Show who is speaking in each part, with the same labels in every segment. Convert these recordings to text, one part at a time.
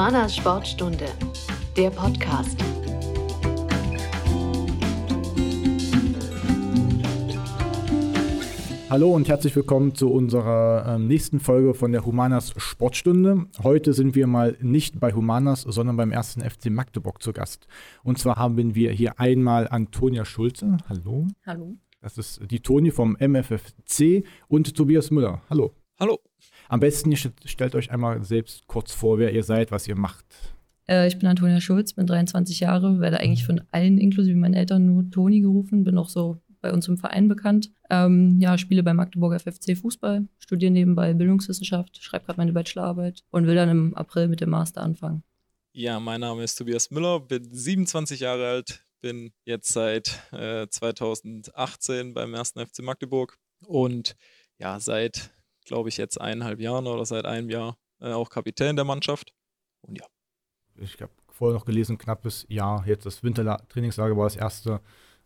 Speaker 1: Humana Sportstunde, der Podcast.
Speaker 2: Hallo und herzlich willkommen zu unserer ähm, nächsten Folge von der Humanas Sportstunde. Heute sind wir mal nicht bei Humanas, sondern beim ersten FC Magdeburg zu Gast. Und zwar haben wir hier einmal Antonia Schulze. Hallo.
Speaker 3: Hallo.
Speaker 2: Das ist die Toni vom MFFC und Tobias Müller. Hallo.
Speaker 4: Hallo.
Speaker 2: Am besten, ihr stellt euch einmal selbst kurz vor, wer ihr seid, was ihr macht.
Speaker 3: Äh, ich bin Antonia Schulz, bin 23 Jahre, werde eigentlich von allen, inklusive meinen Eltern, nur Toni gerufen, bin auch so bei uns im Verein bekannt. Ähm, ja, spiele bei Magdeburger FFC Fußball, studiere nebenbei Bildungswissenschaft, schreibe gerade meine Bachelorarbeit und will dann im April mit dem Master anfangen.
Speaker 4: Ja, mein Name ist Tobias Müller, bin 27 Jahre alt, bin jetzt seit äh, 2018 beim ersten FC Magdeburg und ja, seit, glaube ich, jetzt eineinhalb Jahren oder seit einem Jahr äh, auch Kapitän der Mannschaft. Und ja.
Speaker 2: Ich habe vorher noch gelesen, knappes Jahr, jetzt das Wintertrainingslager war das erste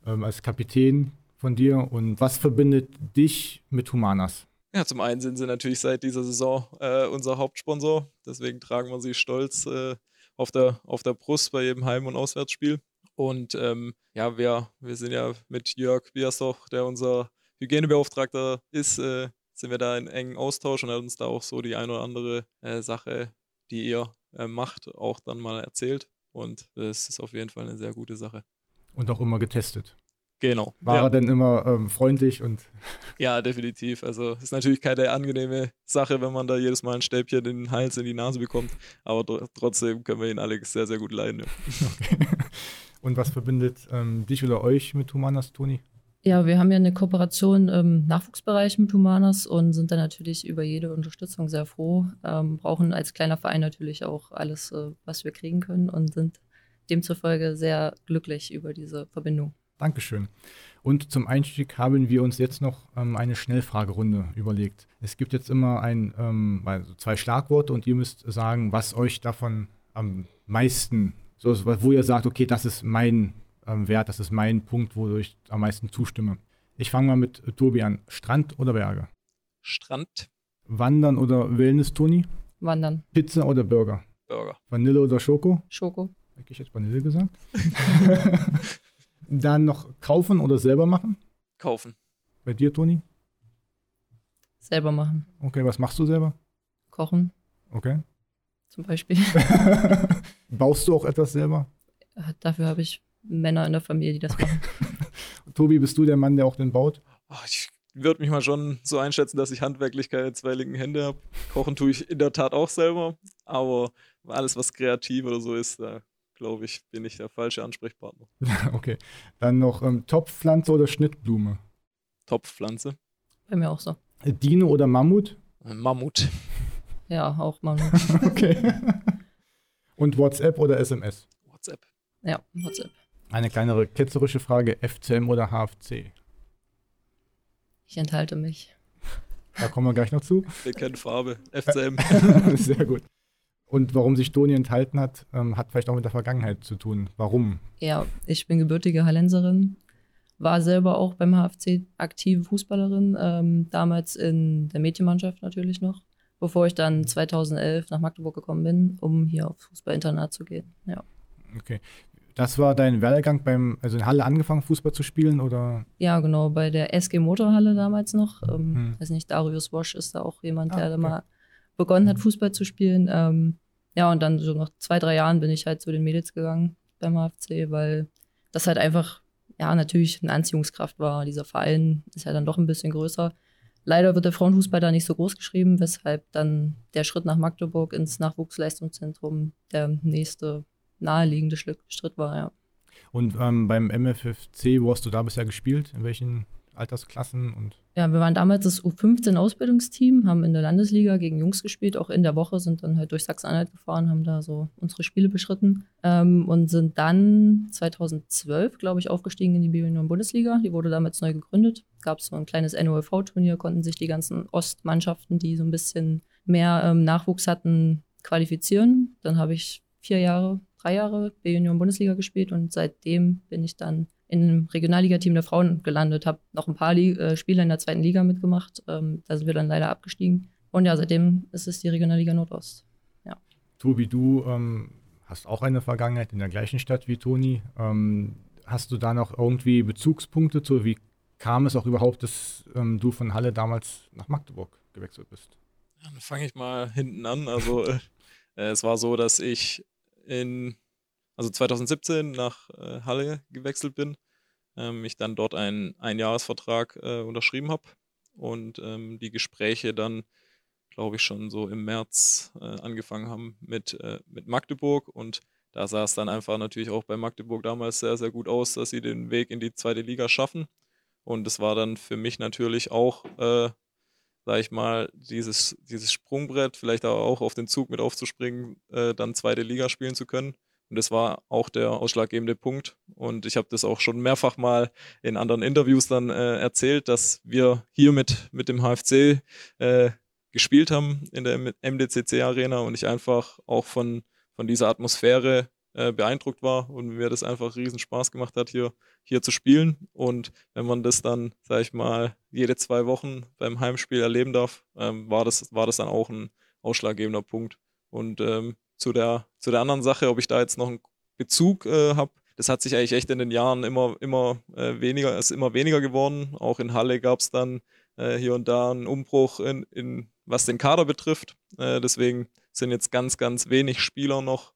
Speaker 2: ähm, als Kapitän von dir und was verbindet dich mit Humanas?
Speaker 4: Ja, zum einen sind sie natürlich seit dieser Saison äh, unser Hauptsponsor. Deswegen tragen wir sie stolz äh, auf, der, auf der Brust bei jedem Heim- und Auswärtsspiel. Und ähm, ja, wir, wir sind ja mit Jörg Biassoch, der unser Hygienebeauftragter ist, äh, sind wir da in engen Austausch und er hat uns da auch so die ein oder andere äh, Sache, die ihr äh, macht, auch dann mal erzählt. Und das ist auf jeden Fall eine sehr gute Sache.
Speaker 2: Und auch immer getestet.
Speaker 4: Genau.
Speaker 2: War ja. er denn immer ähm, freundlich und.
Speaker 4: Ja, definitiv. Also ist natürlich keine angenehme Sache, wenn man da jedes Mal ein Stäbchen in den Hals, in die Nase bekommt. Aber trotzdem können wir ihn alle sehr, sehr gut leiden. Ja. Okay.
Speaker 2: Und was verbindet ähm, dich oder euch mit Humanas, Toni?
Speaker 3: Ja, wir haben ja eine Kooperation im Nachwuchsbereich mit Humanas und sind da natürlich über jede Unterstützung sehr froh. Ähm, brauchen als kleiner Verein natürlich auch alles, äh, was wir kriegen können und sind demzufolge sehr glücklich über diese Verbindung.
Speaker 2: Dankeschön. Und zum Einstieg haben wir uns jetzt noch ähm, eine Schnellfragerunde überlegt. Es gibt jetzt immer ein, ähm, also zwei Schlagworte und ihr müsst sagen, was euch davon am meisten, so, wo ihr sagt, okay, das ist mein ähm, Wert, das ist mein Punkt, wo ich am meisten zustimme. Ich fange mal mit Tobi an. Strand oder Berge?
Speaker 4: Strand.
Speaker 2: Wandern oder Wellness, Toni?
Speaker 3: Wandern.
Speaker 2: Pizza oder Burger?
Speaker 4: Burger.
Speaker 2: Vanille oder Schoko?
Speaker 3: Schoko.
Speaker 2: Habe ich jetzt Vanille gesagt? Dann noch kaufen oder selber machen?
Speaker 4: Kaufen.
Speaker 2: Bei dir, Toni?
Speaker 3: Selber machen.
Speaker 2: Okay, was machst du selber?
Speaker 3: Kochen.
Speaker 2: Okay.
Speaker 3: Zum Beispiel.
Speaker 2: Baust du auch etwas selber?
Speaker 3: Dafür habe ich Männer in der Familie, die das machen.
Speaker 2: Tobi, bist du der Mann, der auch den baut?
Speaker 4: Oh, ich würde mich mal schon so einschätzen, dass ich handwerklich keine zwei linken Hände habe. Kochen tue ich in der Tat auch selber, aber alles, was kreativ oder so ist, da glaube ich, bin ich der falsche Ansprechpartner.
Speaker 2: okay. Dann noch ähm, Topfpflanze oder Schnittblume?
Speaker 4: Topfpflanze.
Speaker 3: Bei mir auch so.
Speaker 2: Dino oder Mammut?
Speaker 4: Äh, Mammut.
Speaker 3: Ja, auch Mammut.
Speaker 2: okay. Und WhatsApp oder SMS?
Speaker 4: WhatsApp.
Speaker 3: Ja, WhatsApp.
Speaker 2: Eine kleinere ketzerische Frage: FCM oder HFC?
Speaker 3: Ich enthalte mich.
Speaker 2: Da kommen wir gleich noch zu.
Speaker 4: Wir kennen Farbe. FCM.
Speaker 2: Sehr gut. Und warum sich Toni enthalten hat, ähm, hat vielleicht auch mit der Vergangenheit zu tun. Warum?
Speaker 3: Ja, ich bin gebürtige Hallenserin, war selber auch beim HFC aktive Fußballerin, ähm, damals in der Mädchenmannschaft natürlich noch, bevor ich dann 2011 nach Magdeburg gekommen bin, um hier aufs Fußballinternat zu gehen. Ja.
Speaker 2: Okay. Das war dein Werdegang beim, also in Halle angefangen, Fußball zu spielen oder?
Speaker 3: Ja, genau, bei der SG Motorhalle damals noch. Ähm, hm. Weiß nicht, Darius Wosch ist da auch jemand, ah, der okay. da mal begonnen hat, Fußball zu spielen. Ähm, ja, und dann so nach zwei, drei Jahren bin ich halt zu den Mädels gegangen beim HFC, weil das halt einfach, ja, natürlich eine Anziehungskraft war. Dieser Verein ist ja dann doch ein bisschen größer. Leider wird der Frauenfußball da nicht so groß geschrieben, weshalb dann der Schritt nach Magdeburg ins Nachwuchsleistungszentrum der nächste naheliegende Schritt war, ja.
Speaker 2: Und ähm, beim MFFC, wo hast du da bisher gespielt? In welchen Altersklassen und
Speaker 3: ja, wir waren damals das U15-Ausbildungsteam, haben in der Landesliga gegen Jungs gespielt, auch in der Woche, sind dann halt durch Sachsen-Anhalt gefahren, haben da so unsere Spiele beschritten ähm, und sind dann 2012, glaube ich, aufgestiegen in die B-Union-Bundesliga. Die wurde damals neu gegründet. Gab es so ein kleines NOLV-Turnier, konnten sich die ganzen Ostmannschaften, die so ein bisschen mehr ähm, Nachwuchs hatten, qualifizieren. Dann habe ich vier Jahre, drei Jahre B-Union-Bundesliga gespielt und seitdem bin ich dann in einem Regionalligateam der Frauen gelandet, habe noch ein paar Li äh, Spiele in der zweiten Liga mitgemacht. Ähm, da sind wir dann leider abgestiegen. Und ja, seitdem ist es die Regionalliga Nordost. Ja.
Speaker 2: Tobi, du ähm, hast auch eine Vergangenheit in der gleichen Stadt wie Toni. Ähm, hast du da noch irgendwie Bezugspunkte zu? Wie kam es auch überhaupt, dass ähm, du von Halle damals nach Magdeburg gewechselt bist?
Speaker 4: Ja, dann fange ich mal hinten an. Also äh, es war so, dass ich in also 2017 nach äh, Halle gewechselt bin. Ähm, ich dann dort einen Einjahresvertrag äh, unterschrieben habe und ähm, die Gespräche dann, glaube ich, schon so im März äh, angefangen haben mit, äh, mit Magdeburg und da sah es dann einfach natürlich auch bei Magdeburg damals sehr, sehr gut aus, dass sie den Weg in die zweite Liga schaffen. Und es war dann für mich natürlich auch, äh, sag ich mal, dieses, dieses Sprungbrett, vielleicht auch auf den Zug mit aufzuspringen, äh, dann zweite Liga spielen zu können. Und das war auch der ausschlaggebende Punkt. Und ich habe das auch schon mehrfach mal in anderen Interviews dann äh, erzählt, dass wir hier mit, mit dem HFC äh, gespielt haben in der MDCC Arena und ich einfach auch von, von dieser Atmosphäre äh, beeindruckt war und mir das einfach riesen Spaß gemacht hat, hier, hier zu spielen. Und wenn man das dann, sag ich mal, jede zwei Wochen beim Heimspiel erleben darf, ähm, war, das, war das dann auch ein ausschlaggebender Punkt. Und ähm, zu, der, zu der anderen Sache, ob ich da jetzt noch einen Bezug äh, habe, das hat sich eigentlich echt in den Jahren immer, immer äh, weniger, ist immer weniger geworden. Auch in Halle gab es dann äh, hier und da einen Umbruch in, in was den Kader betrifft. Äh, deswegen sind jetzt ganz, ganz wenig Spieler noch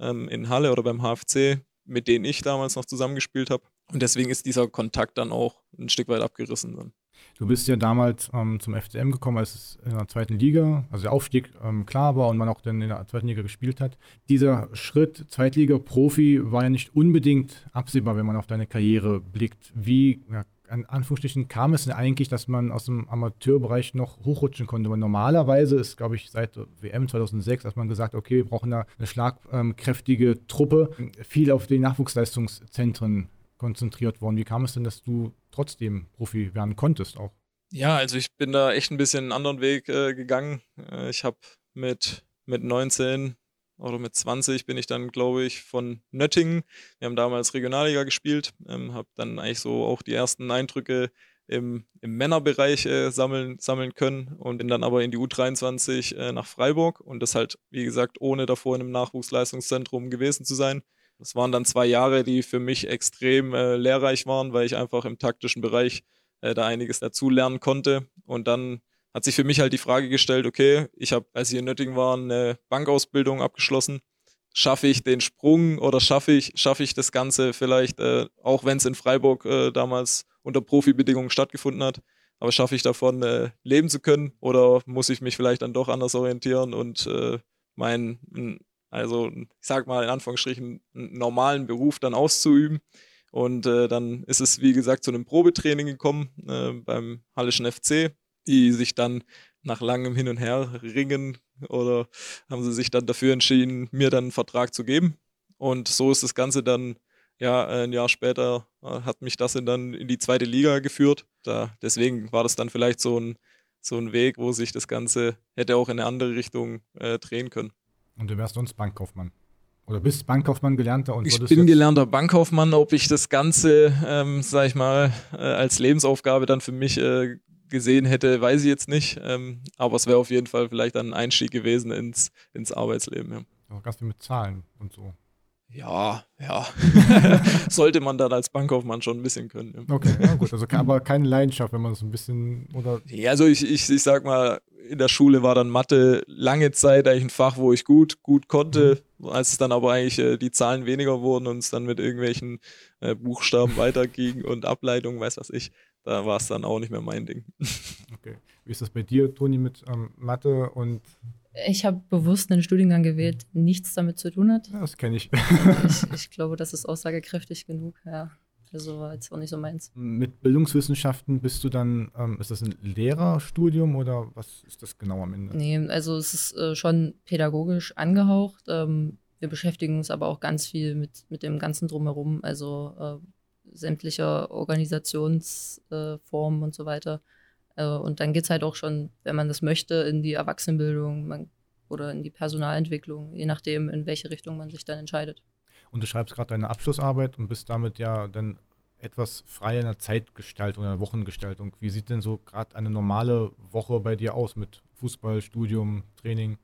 Speaker 4: ähm, in Halle oder beim HFC, mit denen ich damals noch zusammengespielt habe. Und deswegen ist dieser Kontakt dann auch ein Stück weit abgerissen. Dann.
Speaker 2: Du bist ja damals ähm, zum FCM gekommen, als es in der zweiten Liga, also der Aufstieg ähm, klar war und man auch dann in der zweiten Liga gespielt hat. Dieser Schritt Zweitliga-Profi war ja nicht unbedingt absehbar, wenn man auf deine Karriere blickt. Wie ja, an Anführungsstrichen kam es denn eigentlich, dass man aus dem Amateurbereich noch hochrutschen konnte? Weil normalerweise ist, glaube ich, seit WM 2006, dass man gesagt, okay, wir brauchen da eine schlagkräftige Truppe, viel auf die Nachwuchsleistungszentren konzentriert worden. Wie kam es denn, dass du trotzdem Profi werden konntest auch?
Speaker 4: Ja, also ich bin da echt ein bisschen einen anderen Weg äh, gegangen. Äh, ich habe mit, mit 19 oder mit 20 bin ich dann, glaube ich, von Nöttingen. Wir haben damals Regionalliga gespielt, ähm, habe dann eigentlich so auch die ersten Eindrücke im, im Männerbereich äh, sammeln, sammeln können und bin dann aber in die U23 äh, nach Freiburg und das halt, wie gesagt, ohne davor in einem Nachwuchsleistungszentrum gewesen zu sein. Das waren dann zwei Jahre, die für mich extrem äh, lehrreich waren, weil ich einfach im taktischen Bereich äh, da einiges dazu lernen konnte. Und dann hat sich für mich halt die Frage gestellt, okay, ich habe, als ich in Nöttingen war, eine Bankausbildung abgeschlossen. Schaffe ich den Sprung oder schaffe ich, schaffe ich das Ganze vielleicht, äh, auch wenn es in Freiburg äh, damals unter Profibedingungen stattgefunden hat, aber schaffe ich davon äh, leben zu können oder muss ich mich vielleicht dann doch anders orientieren und äh, mein also ich sag mal in Anführungsstrichen normalen Beruf dann auszuüben. Und äh, dann ist es, wie gesagt, zu einem Probetraining gekommen äh, beim Hallischen FC, die sich dann nach langem Hin und Her ringen oder haben sie sich dann dafür entschieden, mir dann einen Vertrag zu geben. Und so ist das Ganze dann, ja, ein Jahr später äh, hat mich das dann in die zweite Liga geführt. Da, deswegen war das dann vielleicht so ein, so ein Weg, wo sich das Ganze hätte auch in eine andere Richtung äh, drehen können.
Speaker 2: Und du wärst sonst Bankkaufmann. Oder bist Bankkaufmann gelernter und
Speaker 4: Ich bin gelernter Bankkaufmann. Ob ich das Ganze, ähm, sag ich mal, äh, als Lebensaufgabe dann für mich äh, gesehen hätte, weiß ich jetzt nicht. Ähm, aber es wäre auf jeden Fall vielleicht ein Einstieg gewesen ins, ins Arbeitsleben. Ja.
Speaker 2: Auch ganz viel mit Zahlen und so.
Speaker 4: Ja, ja. Sollte man dann als Bankkaufmann schon ein bisschen können.
Speaker 2: Ja. Okay, ja gut. Also, aber keine Leidenschaft, wenn man das ein bisschen oder.
Speaker 4: Ja, also ich, ich, ich sag mal, in der Schule war dann Mathe lange Zeit eigentlich ein Fach, wo ich gut, gut konnte. Mhm. Als es dann aber eigentlich äh, die Zahlen weniger wurden und es dann mit irgendwelchen äh, Buchstaben weiterging und Ableitungen, weiß was ich, da war es dann auch nicht mehr mein Ding.
Speaker 2: Okay. Wie ist das bei dir, Toni, mit ähm, Mathe und
Speaker 3: ich habe bewusst einen Studiengang gewählt, der nichts damit zu tun hat.
Speaker 2: Ja, das kenne ich.
Speaker 3: ich. ich. glaube, das ist aussagekräftig genug, ja. Also war jetzt auch nicht so meins.
Speaker 2: Mit Bildungswissenschaften bist du dann, ähm, ist das ein Lehrerstudium oder was ist das genau am Ende?
Speaker 3: Nee, also es ist äh, schon pädagogisch angehaucht. Ähm, wir beschäftigen uns aber auch ganz viel mit, mit dem Ganzen drumherum, also äh, sämtlicher Organisationsformen und so weiter. Äh, und dann geht es halt auch schon, wenn man das möchte, in die Erwachsenenbildung man, oder in die Personalentwicklung, je nachdem, in welche Richtung man sich dann entscheidet.
Speaker 2: Und du schreibst gerade deine Abschlussarbeit und bist damit ja dann etwas frei in der Zeitgestaltung, in der Wochengestaltung. Wie sieht denn so gerade eine normale Woche bei dir aus mit Fußball, Studium, Training?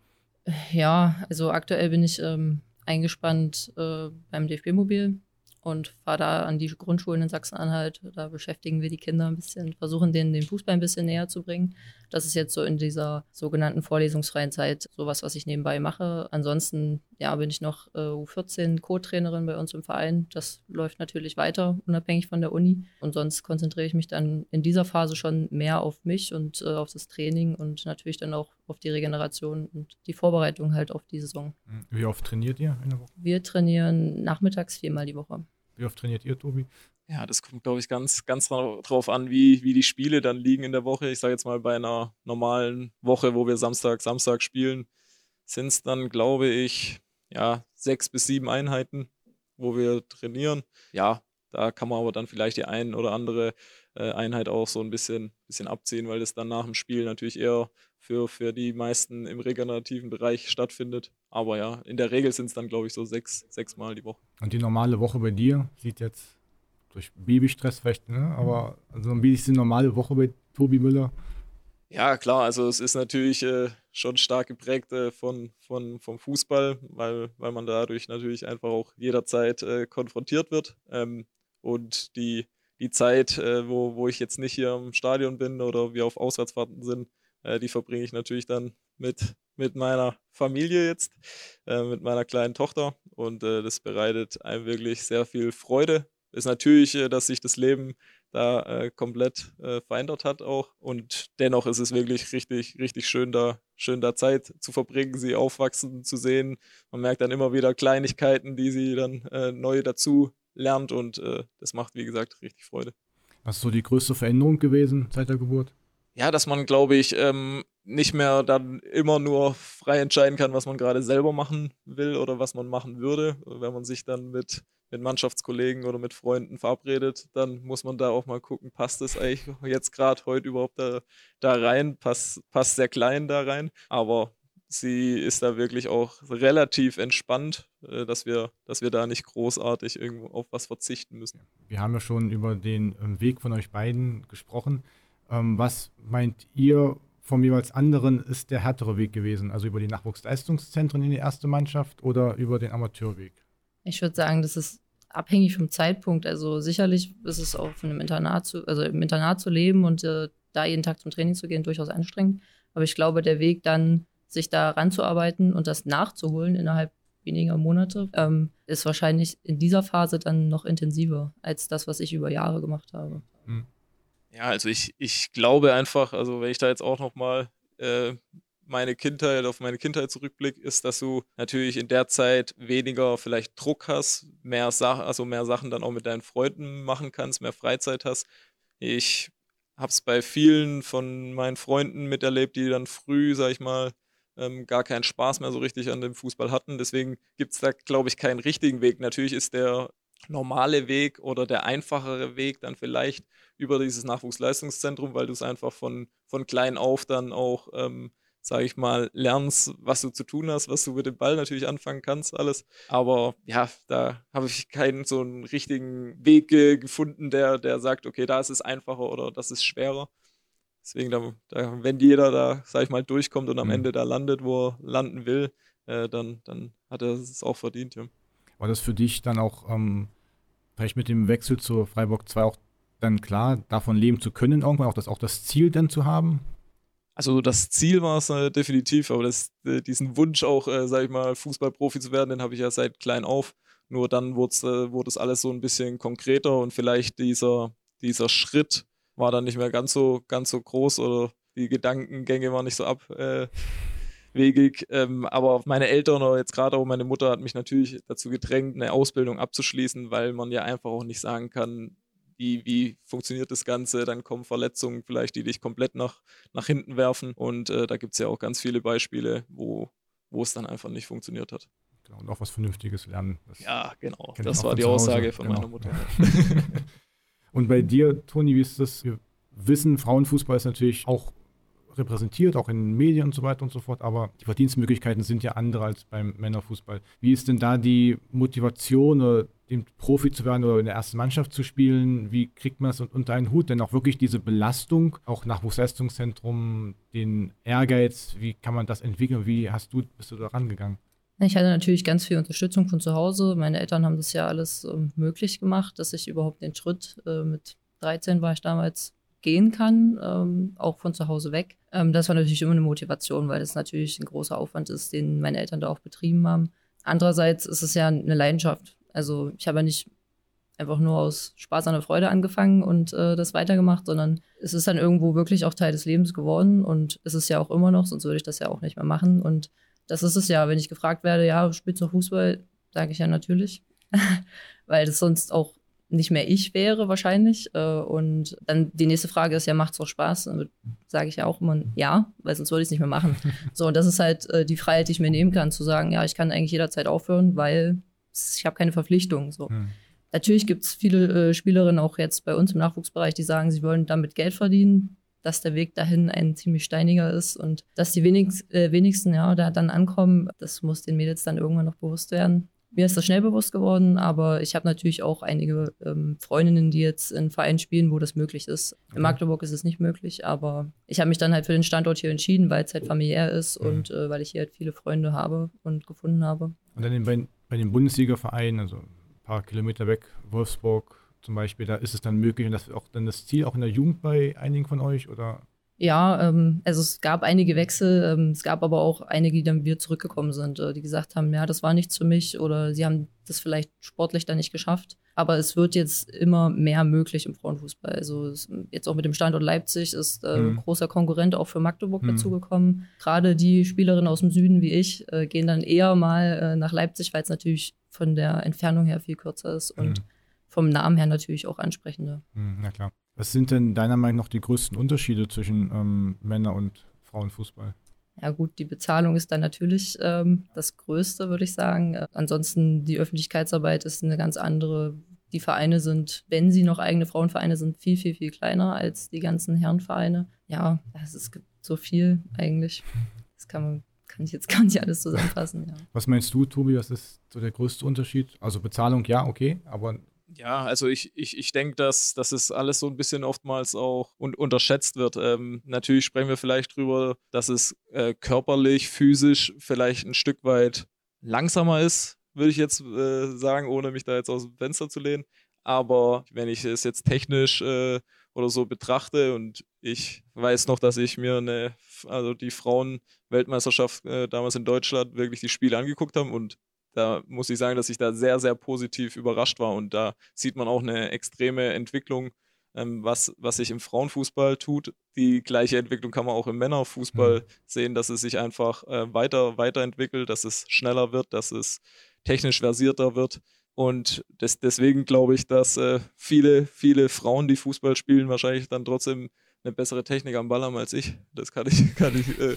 Speaker 3: Ja, also aktuell bin ich ähm, eingespannt äh, beim DFB-Mobil und fahre da an die Grundschulen in Sachsen-Anhalt. Da beschäftigen wir die Kinder ein bisschen, versuchen denen den Fußball ein bisschen näher zu bringen. Das ist jetzt so in dieser sogenannten vorlesungsfreien Zeit sowas, was ich nebenbei mache. Ansonsten ja, bin ich noch äh, U14 Co-Trainerin bei uns im Verein. Das läuft natürlich weiter, unabhängig von der Uni. Und sonst konzentriere ich mich dann in dieser Phase schon mehr auf mich und äh, auf das Training und natürlich dann auch auf die Regeneration und die Vorbereitung halt auf die Saison.
Speaker 2: Wie oft trainiert ihr in der Woche?
Speaker 3: Wir trainieren nachmittags viermal die Woche.
Speaker 2: Wie oft trainiert ihr, Tobi?
Speaker 4: Ja, das kommt, glaube ich, ganz, ganz drauf an, wie, wie die Spiele dann liegen in der Woche. Ich sage jetzt mal, bei einer normalen Woche, wo wir Samstag, Samstag spielen, sind es dann, glaube ich, ja, sechs bis sieben Einheiten, wo wir trainieren. Ja, da kann man aber dann vielleicht die ein oder andere äh, Einheit auch so ein bisschen, bisschen abziehen, weil das dann nach dem Spiel natürlich eher für, für die meisten im regenerativen Bereich stattfindet. Aber ja, in der Regel sind es dann, glaube ich, so sechs, sechs Mal die Woche.
Speaker 2: Und die normale Woche bei dir sieht jetzt durch Babystress vielleicht, ne? aber also wie ist die normale Woche bei Tobi Müller?
Speaker 4: Ja, klar, also es ist natürlich äh, schon stark geprägt äh, von, von, vom Fußball, weil, weil man dadurch natürlich einfach auch jederzeit äh, konfrontiert wird. Ähm, und die, die Zeit, äh, wo, wo ich jetzt nicht hier im Stadion bin oder wir auf Auswärtsfahrten sind, äh, die verbringe ich natürlich dann mit, mit meiner Familie jetzt, äh, mit meiner kleinen Tochter. Und äh, das bereitet einem wirklich sehr viel Freude. Ist natürlich, äh, dass sich das Leben da äh, komplett äh, verändert hat auch. Und dennoch ist es wirklich richtig, richtig schön, da, schön da Zeit zu verbringen, sie aufwachsen zu sehen. Man merkt dann immer wieder Kleinigkeiten, die sie dann neu dazu lernt und das macht, wie gesagt, richtig Freude.
Speaker 2: Was ist so die größte Veränderung gewesen seit der Geburt?
Speaker 4: Ja, dass man, glaube ich, ähm, nicht mehr dann immer nur frei entscheiden kann, was man gerade selber machen will oder was man machen würde. Wenn man sich dann mit, mit Mannschaftskollegen oder mit Freunden verabredet, dann muss man da auch mal gucken, passt es eigentlich jetzt gerade heute überhaupt da, da rein, passt, passt sehr klein da rein. Aber sie ist da wirklich auch relativ entspannt, äh, dass wir, dass wir da nicht großartig irgendwo auf was verzichten müssen.
Speaker 2: Wir haben ja schon über den ähm, Weg von euch beiden gesprochen. Ähm, was meint ihr vom jeweils anderen ist der härtere Weg gewesen? Also über die Nachwuchsleistungszentren in die erste Mannschaft oder über den Amateurweg?
Speaker 3: Ich würde sagen, das ist abhängig vom Zeitpunkt. Also sicherlich ist es auch von einem Internat zu, also im Internat zu leben und äh, da jeden Tag zum Training zu gehen, durchaus anstrengend. Aber ich glaube, der Weg dann, sich da ranzuarbeiten und das nachzuholen innerhalb weniger Monate, ähm, ist wahrscheinlich in dieser Phase dann noch intensiver als das, was ich über Jahre gemacht habe. Hm.
Speaker 4: Ja, also ich, ich glaube einfach, also wenn ich da jetzt auch nochmal äh, meine Kindheit, auf meine Kindheit zurückblicke, ist, dass du natürlich in der Zeit weniger vielleicht Druck hast, mehr Sachen, also mehr Sachen dann auch mit deinen Freunden machen kannst, mehr Freizeit hast. Ich habe es bei vielen von meinen Freunden miterlebt, die dann früh, sag ich mal, ähm, gar keinen Spaß mehr so richtig an dem Fußball hatten. Deswegen gibt es da, glaube ich, keinen richtigen Weg. Natürlich ist der normale Weg oder der einfachere Weg dann vielleicht über dieses Nachwuchsleistungszentrum, weil du es einfach von, von klein auf dann auch, ähm, sage ich mal, lernst, was du zu tun hast, was du mit dem Ball natürlich anfangen kannst, alles. Aber ja, da habe ich keinen so einen richtigen Weg äh, gefunden, der, der sagt, okay, da ist es einfacher oder das ist schwerer. Deswegen, da, da, wenn jeder da, sag ich mal, durchkommt und am mhm. Ende da landet, wo er landen will, äh, dann, dann hat er es auch verdient, ja.
Speaker 2: War das für dich dann auch ähm, vielleicht mit dem Wechsel zur Freiburg 2 auch dann klar, davon leben zu können, irgendwann auch das, auch das Ziel dann zu haben?
Speaker 4: Also das Ziel war es äh, definitiv, aber das, äh, diesen Wunsch auch, äh, sag ich mal, Fußballprofi zu werden, den habe ich ja seit klein auf. Nur dann äh, wurde es alles so ein bisschen konkreter und vielleicht dieser, dieser Schritt war dann nicht mehr ganz so, ganz so groß oder die Gedankengänge waren nicht so abwegig. Ähm, aber meine Eltern oder jetzt gerade auch meine Mutter hat mich natürlich dazu gedrängt, eine Ausbildung abzuschließen, weil man ja einfach auch nicht sagen kann, wie, wie funktioniert das Ganze, dann kommen Verletzungen vielleicht, die dich komplett nach, nach hinten werfen. Und äh, da gibt es ja auch ganz viele Beispiele, wo, wo es dann einfach nicht funktioniert hat.
Speaker 2: Genau, und auch was Vernünftiges lernen.
Speaker 4: Das ja, genau. Das war die Aussage von genau. meiner Mutter. Ja.
Speaker 2: und bei dir, Toni, wie ist das? Wir wissen, Frauenfußball ist natürlich auch repräsentiert, auch in Medien und so weiter und so fort, aber die Verdienstmöglichkeiten sind ja andere als beim Männerfußball. Wie ist denn da die Motivation oder den Profi zu werden oder in der ersten Mannschaft zu spielen? Wie kriegt man das unter einen Hut? Denn auch wirklich diese Belastung, auch Nachwuchsleistungszentrum, den Ehrgeiz, wie kann man das entwickeln? Wie hast du, bist du da rangegangen?
Speaker 3: Ich hatte natürlich ganz viel Unterstützung von zu Hause. Meine Eltern haben das ja alles ähm, möglich gemacht, dass ich überhaupt den Schritt äh, mit 13 war ich damals gehen kann, ähm, auch von zu Hause weg. Ähm, das war natürlich immer eine Motivation, weil das natürlich ein großer Aufwand ist, den meine Eltern da auch betrieben haben. Andererseits ist es ja eine Leidenschaft. Also ich habe ja nicht einfach nur aus Spaß an der Freude angefangen und äh, das weitergemacht, sondern es ist dann irgendwo wirklich auch Teil des Lebens geworden und es ist ja auch immer noch, sonst würde ich das ja auch nicht mehr machen. Und das ist es ja, wenn ich gefragt werde, ja, spielst du Fußball, sage ich ja natürlich, weil das sonst auch nicht mehr ich wäre wahrscheinlich. Äh, und dann die nächste Frage ist ja, macht es auch Spaß? Sage ich ja auch immer ja, weil sonst würde ich es nicht mehr machen. so, und das ist halt äh, die Freiheit, die ich mir nehmen kann, zu sagen, ja, ich kann eigentlich jederzeit aufhören, weil ich habe keine Verpflichtung. So. Hm. Natürlich gibt es viele äh, Spielerinnen auch jetzt bei uns im Nachwuchsbereich, die sagen, sie wollen damit Geld verdienen, dass der Weg dahin ein ziemlich steiniger ist und dass die wenigst, äh, wenigsten ja da dann ankommen, das muss den Mädels dann irgendwann noch bewusst werden. Mir ist das schnell bewusst geworden, aber ich habe natürlich auch einige ähm, Freundinnen, die jetzt in Vereinen spielen, wo das möglich ist. In Magdeburg ist es nicht möglich, aber ich habe mich dann halt für den Standort hier entschieden, weil es halt familiär ist mhm. und äh, weil ich hier halt viele Freunde habe und gefunden habe.
Speaker 2: Und dann bei, bei den Bundesliga-Vereinen, also ein paar Kilometer weg, Wolfsburg zum Beispiel, da ist es dann möglich und das ist auch dann das Ziel auch in der Jugend bei einigen von euch oder?
Speaker 3: Ja, ähm, also es gab einige Wechsel, ähm, es gab aber auch einige, die dann wieder zurückgekommen sind, äh, die gesagt haben, ja, das war nichts für mich oder sie haben das vielleicht sportlich dann nicht geschafft. Aber es wird jetzt immer mehr möglich im Frauenfußball. Also es, jetzt auch mit dem Standort Leipzig ist äh, mhm. großer Konkurrent auch für Magdeburg mhm. dazugekommen. Gerade die Spielerinnen aus dem Süden wie ich äh, gehen dann eher mal äh, nach Leipzig, weil es natürlich von der Entfernung her viel kürzer ist und mhm. vom Namen her natürlich auch ansprechender.
Speaker 2: Mhm, na klar. Was sind denn deiner Meinung nach die größten Unterschiede zwischen ähm, Männer- und Frauenfußball?
Speaker 3: Ja gut, die Bezahlung ist dann natürlich ähm, das Größte, würde ich sagen. Äh, ansonsten die Öffentlichkeitsarbeit ist eine ganz andere. Die Vereine sind, wenn sie noch eigene Frauenvereine sind, viel, viel, viel kleiner als die ganzen Herrenvereine. Ja, es gibt so viel eigentlich. Das kann man kann ich jetzt gar nicht alles zusammenfassen. Ja.
Speaker 2: Was meinst du, Tobi, was ist so der größte Unterschied? Also Bezahlung, ja, okay, aber
Speaker 4: ja, also ich, ich, ich denke, dass, dass es alles so ein bisschen oftmals auch un unterschätzt wird. Ähm, natürlich sprechen wir vielleicht drüber, dass es äh, körperlich, physisch vielleicht ein Stück weit langsamer ist, würde ich jetzt äh, sagen, ohne mich da jetzt aus dem Fenster zu lehnen. Aber wenn ich es jetzt technisch äh, oder so betrachte und ich weiß noch, dass ich mir eine, also die Frauen-Weltmeisterschaft äh, damals in Deutschland wirklich die Spiele angeguckt habe und da muss ich sagen, dass ich da sehr, sehr positiv überrascht war. Und da sieht man auch eine extreme Entwicklung, ähm, was, was sich im Frauenfußball tut. Die gleiche Entwicklung kann man auch im Männerfußball mhm. sehen, dass es sich einfach äh, weiter, weiterentwickelt, dass es schneller wird, dass es technisch versierter wird. Und das, deswegen glaube ich, dass äh, viele, viele Frauen, die Fußball spielen, wahrscheinlich dann trotzdem eine bessere Technik am Ball haben als ich. Das kann ich, kann ich, äh,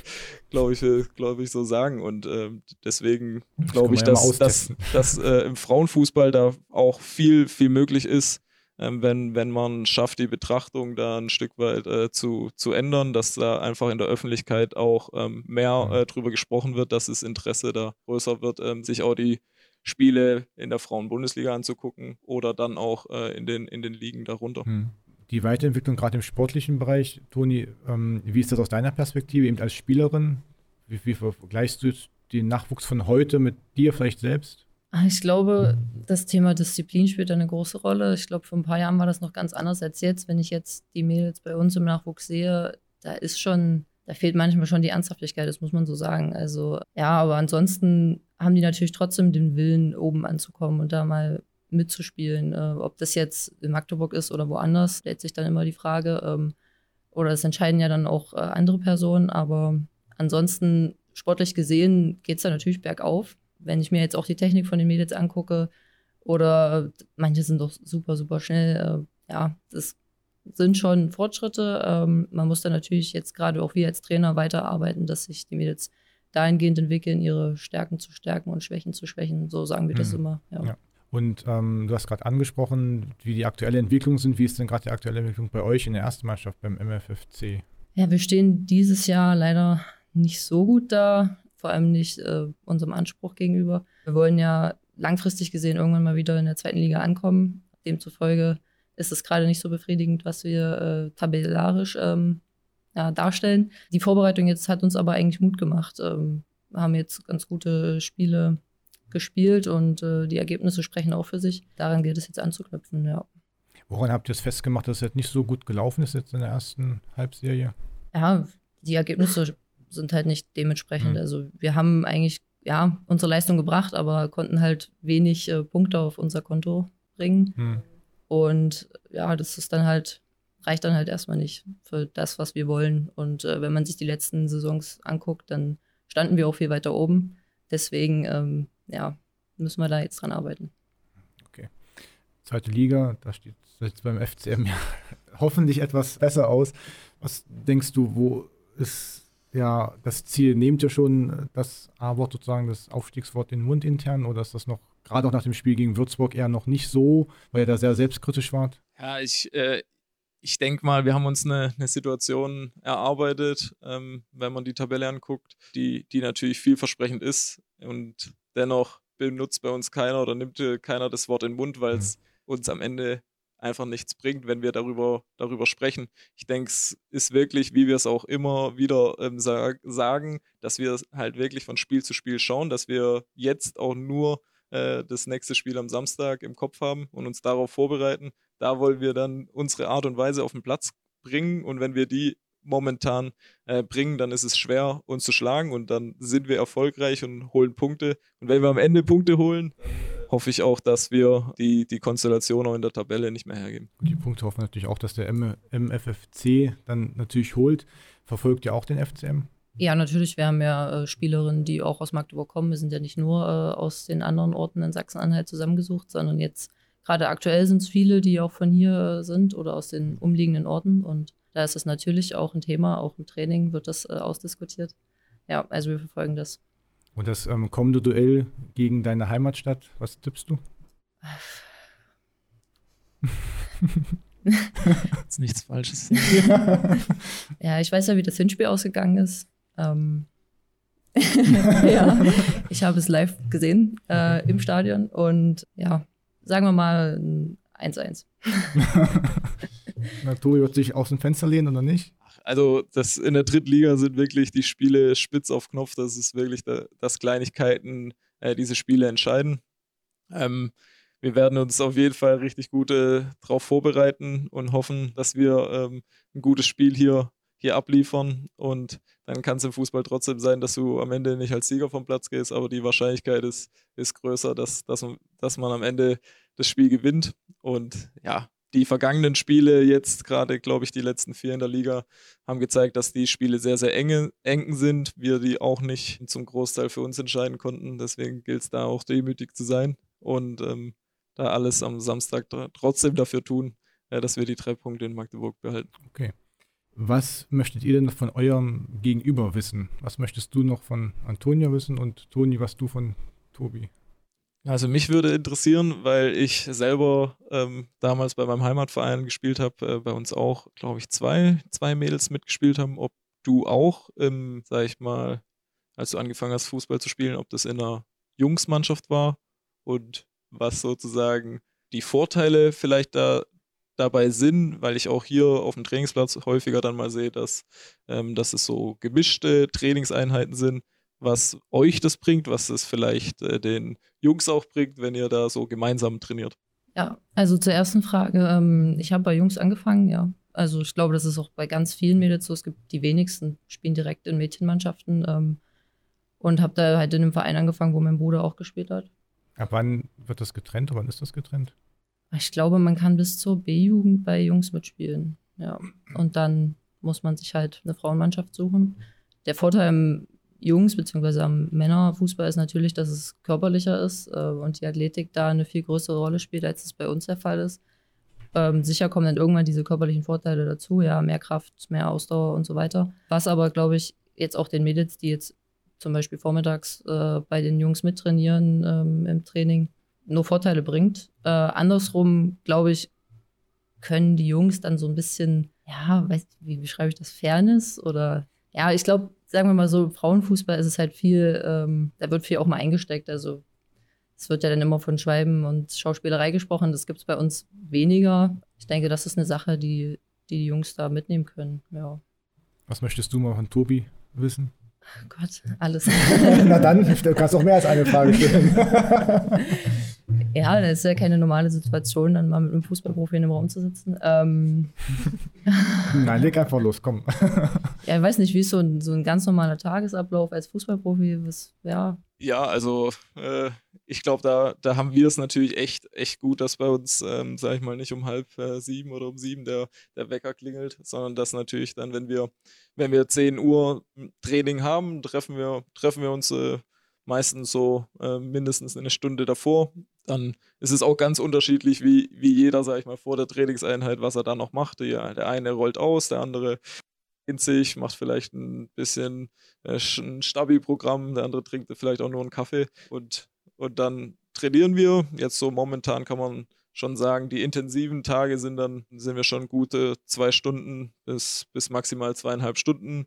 Speaker 4: glaube ich, äh, glaube ich, so sagen. Und äh, deswegen glaube ich, dass, dass, dass äh, im Frauenfußball da auch viel, viel möglich ist, ähm, wenn, wenn man schafft, die Betrachtung da ein Stück weit äh, zu, zu ändern, dass da einfach in der Öffentlichkeit auch ähm, mehr mhm. äh, drüber gesprochen wird, dass das Interesse da größer wird, ähm, sich auch die Spiele in der Frauenbundesliga anzugucken oder dann auch in, den, in den Ligen darunter.
Speaker 2: Hm die Weiterentwicklung gerade im sportlichen Bereich, Toni, ähm, wie ist das aus deiner Perspektive, eben als Spielerin? Wie, wie vergleichst du den Nachwuchs von heute mit dir vielleicht selbst?
Speaker 3: Ah, ich glaube, das Thema Disziplin spielt eine große Rolle. Ich glaube, vor ein paar Jahren war das noch ganz anders als jetzt. Wenn ich jetzt die Mädels bei uns im Nachwuchs sehe, da ist schon, da fehlt manchmal schon die Ernsthaftigkeit, das muss man so sagen. Also ja, aber ansonsten haben die natürlich trotzdem den Willen, oben anzukommen und da mal mitzuspielen. Äh, ob das jetzt in Magdeburg ist oder woanders, stellt sich dann immer die Frage. Ähm, oder das entscheiden ja dann auch äh, andere Personen. Aber ansonsten, sportlich gesehen, geht es da natürlich bergauf. Wenn ich mir jetzt auch die Technik von den Mädels angucke, oder manche sind doch super, super schnell. Äh, ja, das sind schon Fortschritte. Ähm, man muss da natürlich jetzt gerade auch wir als Trainer weiterarbeiten, dass sich die Mädels dahingehend entwickeln, ihre Stärken zu stärken und Schwächen zu schwächen. So sagen wir mhm. das immer. Ja. ja.
Speaker 2: Und ähm, du hast gerade angesprochen, wie die aktuelle Entwicklung sind. Wie ist denn gerade die aktuelle Entwicklung bei euch in der ersten Mannschaft beim MFFC?
Speaker 3: Ja, wir stehen dieses Jahr leider nicht so gut da, vor allem nicht äh, unserem Anspruch gegenüber. Wir wollen ja langfristig gesehen irgendwann mal wieder in der zweiten Liga ankommen. Demzufolge ist es gerade nicht so befriedigend, was wir äh, tabellarisch ähm, ja, darstellen. Die Vorbereitung jetzt hat uns aber eigentlich Mut gemacht. Ähm, wir haben jetzt ganz gute Spiele gespielt und äh, die Ergebnisse sprechen auch für sich. Daran gilt es jetzt anzuknüpfen, ja.
Speaker 2: Woran habt ihr es festgemacht, dass es jetzt nicht so gut gelaufen ist jetzt in der ersten Halbserie?
Speaker 3: Ja, die Ergebnisse sind halt nicht dementsprechend. Mhm. Also wir haben eigentlich ja unsere Leistung gebracht, aber konnten halt wenig äh, Punkte auf unser Konto bringen. Mhm. Und ja, das ist dann halt reicht dann halt erstmal nicht für das, was wir wollen. Und äh, wenn man sich die letzten Saisons anguckt, dann standen wir auch viel weiter oben. Deswegen, ähm, ja, müssen wir da jetzt dran arbeiten.
Speaker 2: Okay. Zweite Liga, da steht jetzt beim FCM ja hoffentlich etwas besser aus. Was denkst du, wo ist ja das Ziel? Nehmt ihr schon das A-Wort sozusagen, das Aufstiegswort in den Mund intern oder ist das noch gerade auch nach dem Spiel gegen Würzburg eher noch nicht so, weil ihr da sehr selbstkritisch wart?
Speaker 4: Ja, ich, äh, ich denke mal, wir haben uns eine, eine Situation erarbeitet, ähm, wenn man die Tabelle anguckt, die, die natürlich vielversprechend ist und dennoch benutzt bei uns keiner oder nimmt keiner das Wort in den Mund, weil es mhm. uns am Ende einfach nichts bringt, wenn wir darüber, darüber sprechen. Ich denke, es ist wirklich, wie wir es auch immer wieder ähm, sag, sagen, dass wir halt wirklich von Spiel zu Spiel schauen, dass wir jetzt auch nur äh, das nächste Spiel am Samstag im Kopf haben und uns darauf vorbereiten da wollen wir dann unsere Art und Weise auf den Platz bringen und wenn wir die momentan äh, bringen, dann ist es schwer, uns zu schlagen und dann sind wir erfolgreich und holen Punkte. Und wenn wir am Ende Punkte holen, hoffe ich auch, dass wir die, die Konstellation auch in der Tabelle nicht mehr hergeben.
Speaker 2: Die Punkte hoffen natürlich auch, dass der M MFFC dann natürlich holt. Verfolgt ja auch den FCM?
Speaker 3: Ja, natürlich. Wir haben ja äh, Spielerinnen, die auch aus Magdeburg kommen. Wir sind ja nicht nur äh, aus den anderen Orten in Sachsen-Anhalt zusammengesucht, sondern jetzt Gerade aktuell sind es viele, die auch von hier sind oder aus den umliegenden Orten. Und da ist es natürlich auch ein Thema, auch im Training wird das äh, ausdiskutiert. Ja, also wir verfolgen das.
Speaker 2: Und das ähm, kommende Duell gegen deine Heimatstadt, was tippst du?
Speaker 4: Jetzt nichts Falsches.
Speaker 3: ja, ich weiß ja, wie das Hinspiel ausgegangen ist. Ähm, ja, ich habe es live gesehen äh, im Stadion und ja, sagen wir mal 1-1.
Speaker 2: Na, Tobi wird sich aus dem Fenster lehnen oder nicht?
Speaker 4: Also das in der Drittliga sind wirklich die Spiele spitz auf Knopf. Das ist wirklich, da, dass Kleinigkeiten äh, diese Spiele entscheiden. Ähm, wir werden uns auf jeden Fall richtig gut äh, darauf vorbereiten und hoffen, dass wir ähm, ein gutes Spiel hier hier abliefern und dann kann es im Fußball trotzdem sein, dass du am Ende nicht als Sieger vom Platz gehst, aber die Wahrscheinlichkeit ist, ist größer, dass, dass, dass man am Ende das Spiel gewinnt. Und ja, die vergangenen Spiele, jetzt gerade, glaube ich, die letzten vier in der Liga, haben gezeigt, dass die Spiele sehr, sehr enge, eng sind. Wir die auch nicht zum Großteil für uns entscheiden konnten. Deswegen gilt es da auch demütig zu sein und ähm, da alles am Samstag trotzdem dafür tun, äh, dass wir die drei Punkte in Magdeburg behalten.
Speaker 2: Okay. Was möchtet ihr denn von eurem Gegenüber wissen? Was möchtest du noch von Antonia wissen und Toni, was du von Tobi?
Speaker 4: Also mich würde interessieren, weil ich selber ähm, damals bei meinem Heimatverein gespielt habe, äh, bei uns auch, glaube ich, zwei, zwei Mädels mitgespielt haben, ob du auch, ähm, sag ich mal, als du angefangen hast, Fußball zu spielen, ob das in einer Jungsmannschaft war und was sozusagen die Vorteile vielleicht da dabei sind, weil ich auch hier auf dem Trainingsplatz häufiger dann mal sehe, dass, ähm, dass es so gemischte Trainingseinheiten sind, was euch das bringt, was es vielleicht äh, den Jungs auch bringt, wenn ihr da so gemeinsam trainiert.
Speaker 3: Ja, also zur ersten Frage. Ähm, ich habe bei Jungs angefangen, ja. Also ich glaube, das ist auch bei ganz vielen Mädels so. Es gibt die wenigsten, spielen direkt in Mädchenmannschaften ähm, und habe da halt in einem Verein angefangen, wo mein Bruder auch gespielt hat.
Speaker 2: Ab wann wird das getrennt? Wann ist das getrennt?
Speaker 3: Ich glaube, man kann bis zur B-Jugend bei Jungs mitspielen. Ja. Und dann muss man sich halt eine Frauenmannschaft suchen. Der Vorteil im Jungs- bzw. am Männerfußball ist natürlich, dass es körperlicher ist äh, und die Athletik da eine viel größere Rolle spielt, als es bei uns der Fall ist. Ähm, sicher kommen dann irgendwann diese körperlichen Vorteile dazu, ja, mehr Kraft, mehr Ausdauer und so weiter. Was aber, glaube ich, jetzt auch den Mädels, die jetzt zum Beispiel vormittags äh, bei den Jungs mittrainieren ähm, im Training, nur Vorteile bringt. Äh, andersrum, glaube ich, können die Jungs dann so ein bisschen, ja, weiß, wie beschreibe ich das, Fairness oder, ja, ich glaube, sagen wir mal so, Frauenfußball ist es halt viel, ähm, da wird viel auch mal eingesteckt. Also es wird ja dann immer von Schweiben und Schauspielerei gesprochen. Das gibt es bei uns weniger. Ich denke, das ist eine Sache, die die, die Jungs da mitnehmen können. Ja.
Speaker 2: Was möchtest du mal von Tobi wissen?
Speaker 3: Oh Gott, alles.
Speaker 2: Na dann, du kannst auch mehr als eine Frage stellen.
Speaker 3: ja, das ist ja keine normale Situation, dann mal mit einem Fußballprofi in einem Raum zu sitzen. Ähm.
Speaker 2: Nein, leg einfach los, komm.
Speaker 3: ja, ich weiß nicht, wie ist so ein, so ein ganz normaler Tagesablauf als Fußballprofi? Was, ja,
Speaker 4: ja, also äh, ich glaube, da, da haben wir es natürlich echt, echt gut, dass bei uns, ähm, sag ich mal, nicht um halb äh, sieben oder um sieben der, der Wecker klingelt, sondern dass natürlich dann, wenn wir, wenn wir 10 Uhr Training haben, treffen wir, treffen wir uns äh, meistens so äh, mindestens eine Stunde davor. Dann ist es auch ganz unterschiedlich, wie, wie jeder, sag ich mal, vor der Trainingseinheit, was er da noch macht. Der, der eine rollt aus, der andere sich, macht vielleicht ein bisschen äh, ein Stabi-Programm, der andere trinkt vielleicht auch nur einen Kaffee und, und dann trainieren wir. Jetzt so momentan kann man schon sagen, die intensiven Tage sind dann, sind wir schon gute zwei Stunden bis, bis maximal zweieinhalb Stunden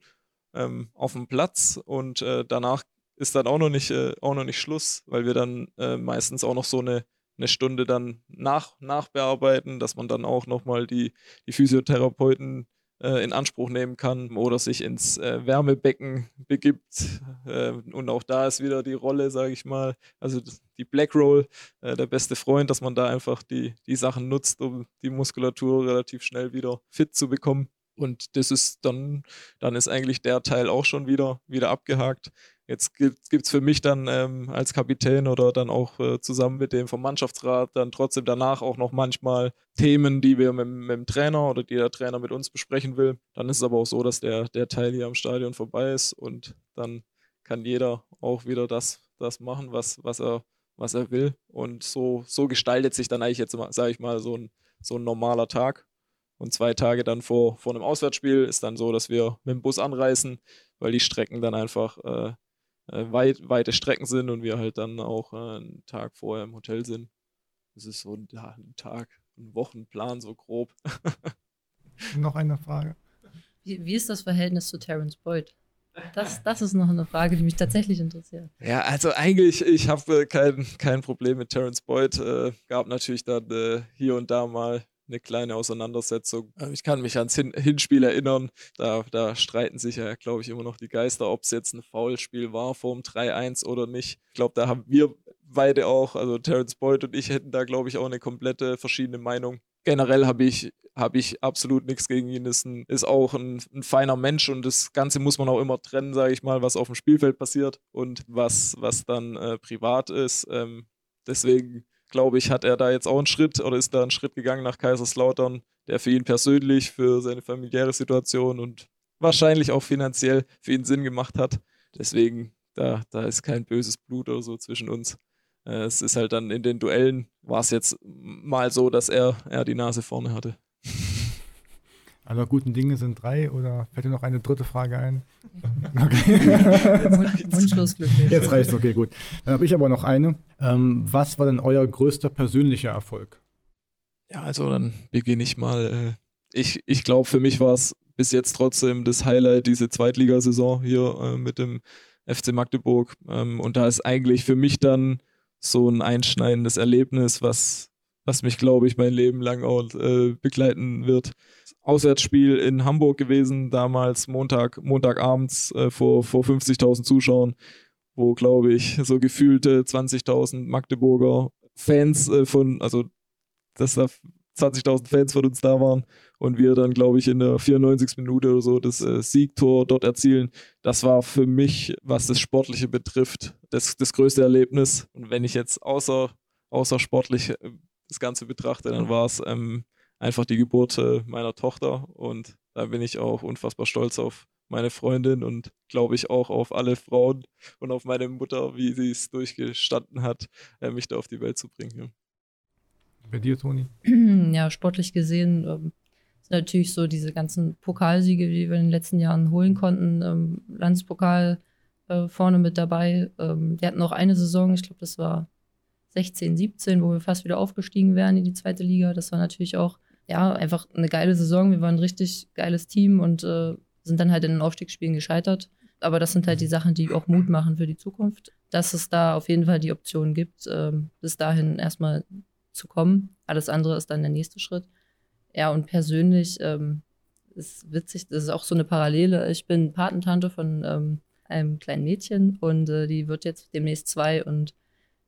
Speaker 4: ähm, auf dem Platz und äh, danach ist dann auch noch nicht, äh, auch noch nicht Schluss, weil wir dann äh, meistens auch noch so eine, eine Stunde dann nach, nachbearbeiten, dass man dann auch nochmal die, die Physiotherapeuten äh, in Anspruch nehmen kann oder sich ins äh, Wärmebecken begibt. Äh, und auch da ist wieder die Rolle, sage ich mal, also die Black Roll, äh, der beste Freund, dass man da einfach die, die Sachen nutzt, um die Muskulatur relativ schnell wieder fit zu bekommen. Und das ist dann, dann ist eigentlich der Teil auch schon wieder, wieder abgehakt. Jetzt gibt es für mich dann ähm, als Kapitän oder dann auch äh, zusammen mit dem vom Mannschaftsrat dann trotzdem danach auch noch manchmal Themen, die wir mit, mit, dem Trainer oder die der Trainer mit uns besprechen will. Dann ist es aber auch so, dass der, der Teil hier am Stadion vorbei ist und dann kann jeder auch wieder das, das machen, was, was, er, was er will. Und so, so gestaltet sich dann eigentlich jetzt, sage ich mal, so ein, so ein normaler Tag. Und zwei Tage dann vor, vor einem Auswärtsspiel ist dann so, dass wir mit dem Bus anreisen, weil die Strecken dann einfach äh, äh, weit, weite Strecken sind und wir halt dann auch äh, einen Tag vorher im Hotel sind. Das ist so ein, ja, ein Tag, ein Wochenplan, so grob.
Speaker 2: noch eine Frage.
Speaker 3: Wie, wie ist das Verhältnis zu Terence Boyd? Das, das ist noch eine Frage, die mich tatsächlich interessiert.
Speaker 4: Ja, also eigentlich, ich habe äh, kein, kein Problem mit Terence Boyd. Äh, gab natürlich dann äh, hier und da mal eine kleine Auseinandersetzung. Ähm, ich kann mich ans Hin Hinspiel erinnern. Da, da streiten sich ja, glaube ich, immer noch die Geister, ob es jetzt ein Foulspiel war vor dem 3-1 oder nicht. Ich glaube, da haben wir beide auch, also Terence Boyd und ich hätten da, glaube ich, auch eine komplette verschiedene Meinung. Generell habe ich, hab ich absolut nichts gegen ihn. Ist, ein, ist auch ein, ein, feiner Mensch und das Ganze muss man auch immer trennen, sage ich mal, was auf dem Spielfeld passiert und was, was dann äh, privat ist. Ähm, deswegen glaube ich, hat er da jetzt auch einen Schritt oder ist da einen Schritt gegangen nach Kaiserslautern, der für ihn persönlich, für seine familiäre Situation und wahrscheinlich auch finanziell für ihn Sinn gemacht hat. Deswegen, da, da ist kein böses Blut oder so zwischen uns. Äh, es ist halt dann in den Duellen, war es jetzt mal so, dass er, er die Nase vorne hatte.
Speaker 2: Aller guten Dinge sind drei oder fällt dir noch eine dritte Frage ein? Okay.
Speaker 3: Wunschlos glücklich.
Speaker 2: Jetzt reicht's, okay, gut. Dann habe ich aber noch eine. Ähm, was war denn euer größter persönlicher Erfolg?
Speaker 4: Ja, also dann beginne ich mal. Äh, ich ich glaube, für mich war es bis jetzt trotzdem das Highlight, diese Zweitligasaison hier äh, mit dem FC Magdeburg. Ähm, und da ist eigentlich für mich dann so ein einschneidendes Erlebnis, was, was mich, glaube ich, mein Leben lang auch äh, begleiten wird. Auswärtsspiel in Hamburg gewesen, damals Montag, Montagabends äh, vor, vor 50.000 Zuschauern, wo, glaube ich, so gefühlte 20.000 Magdeburger Fans äh, von, also dass da 20.000 Fans von uns da waren und wir dann, glaube ich, in der 94. Minute oder so das äh, Siegtor dort erzielen. Das war für mich, was das Sportliche betrifft, das, das größte Erlebnis. Und wenn ich jetzt außer, außer sportlich äh, das Ganze betrachte, dann war es ähm, einfach die Geburt äh, meiner Tochter und da bin ich auch unfassbar stolz auf meine Freundin und glaube ich auch auf alle Frauen und auf meine Mutter, wie sie es durchgestanden hat, äh, mich da auf die Welt zu bringen. Ja.
Speaker 2: Bei dir, Toni?
Speaker 3: Ja, sportlich gesehen ähm, sind natürlich so diese ganzen Pokalsiege, die wir in den letzten Jahren holen konnten. Ähm, Landespokal äh, vorne mit dabei. Ähm, wir hatten noch eine Saison, ich glaube, das war 16, 17, wo wir fast wieder aufgestiegen wären in die zweite Liga. Das war natürlich auch ja, einfach eine geile Saison. Wir waren ein richtig geiles Team und äh, sind dann halt in den Aufstiegsspielen gescheitert. aber das sind halt die Sachen, die auch Mut machen für die Zukunft, dass es da auf jeden Fall die Option gibt, ähm, bis dahin erstmal zu kommen. Alles andere ist dann der nächste Schritt. Ja, und persönlich ähm, ist witzig, das ist auch so eine Parallele. Ich bin Patentante von ähm, einem kleinen Mädchen und äh, die wird jetzt demnächst zwei und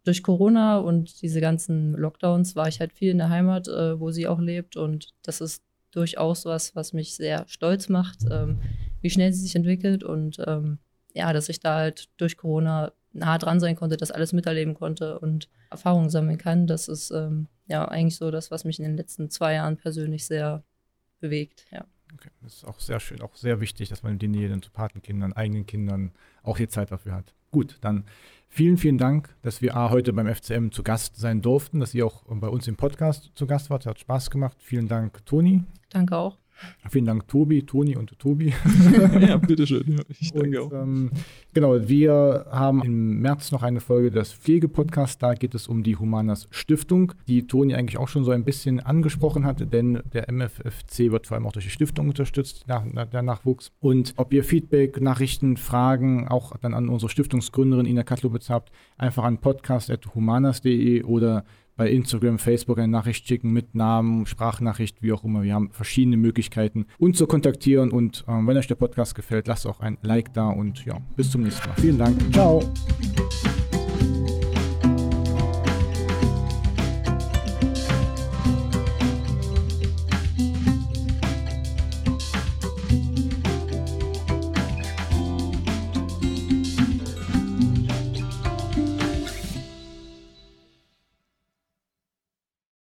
Speaker 3: durch Corona und diese ganzen Lockdowns war ich halt viel in der Heimat, äh, wo sie auch lebt und das ist durchaus was, was mich sehr stolz macht, ähm, wie schnell sie sich entwickelt und ähm, ja, dass ich da halt durch Corona nah dran sein konnte, das alles miterleben konnte und Erfahrungen sammeln kann. Das ist ähm, ja eigentlich so das, was mich in den letzten zwei Jahren persönlich sehr bewegt. Ja.
Speaker 2: Okay. Das ist auch sehr schön, auch sehr wichtig, dass man die Nähe zu Patenkindern, eigenen Kindern auch die Zeit dafür hat. Gut, dann vielen, vielen Dank, dass wir A, heute beim FCM zu Gast sein durften, dass ihr auch bei uns im Podcast zu Gast wart. Hat Spaß gemacht. Vielen Dank, Toni.
Speaker 3: Danke auch.
Speaker 2: Vielen Dank, Tobi, Toni und Tobi.
Speaker 4: ja, bitteschön. Ja, ich danke
Speaker 2: und, auch. Ähm, genau, wir haben im März noch eine Folge des Pflegepodcasts. Da geht es um die Humanas Stiftung, die Toni eigentlich auch schon so ein bisschen angesprochen hat, denn der MFFC wird vor allem auch durch die Stiftung unterstützt, nach, der Nachwuchs. Und ob ihr Feedback, Nachrichten, Fragen auch dann an unsere Stiftungsgründerin Ina Katlowitz habt, einfach an podcast.humanas.de oder bei Instagram, Facebook eine Nachricht schicken mit Namen, Sprachnachricht, wie auch immer. Wir haben verschiedene Möglichkeiten, uns zu kontaktieren. Und äh, wenn euch der Podcast gefällt, lasst auch ein Like da und ja, bis zum nächsten Mal. Vielen Dank. Ciao.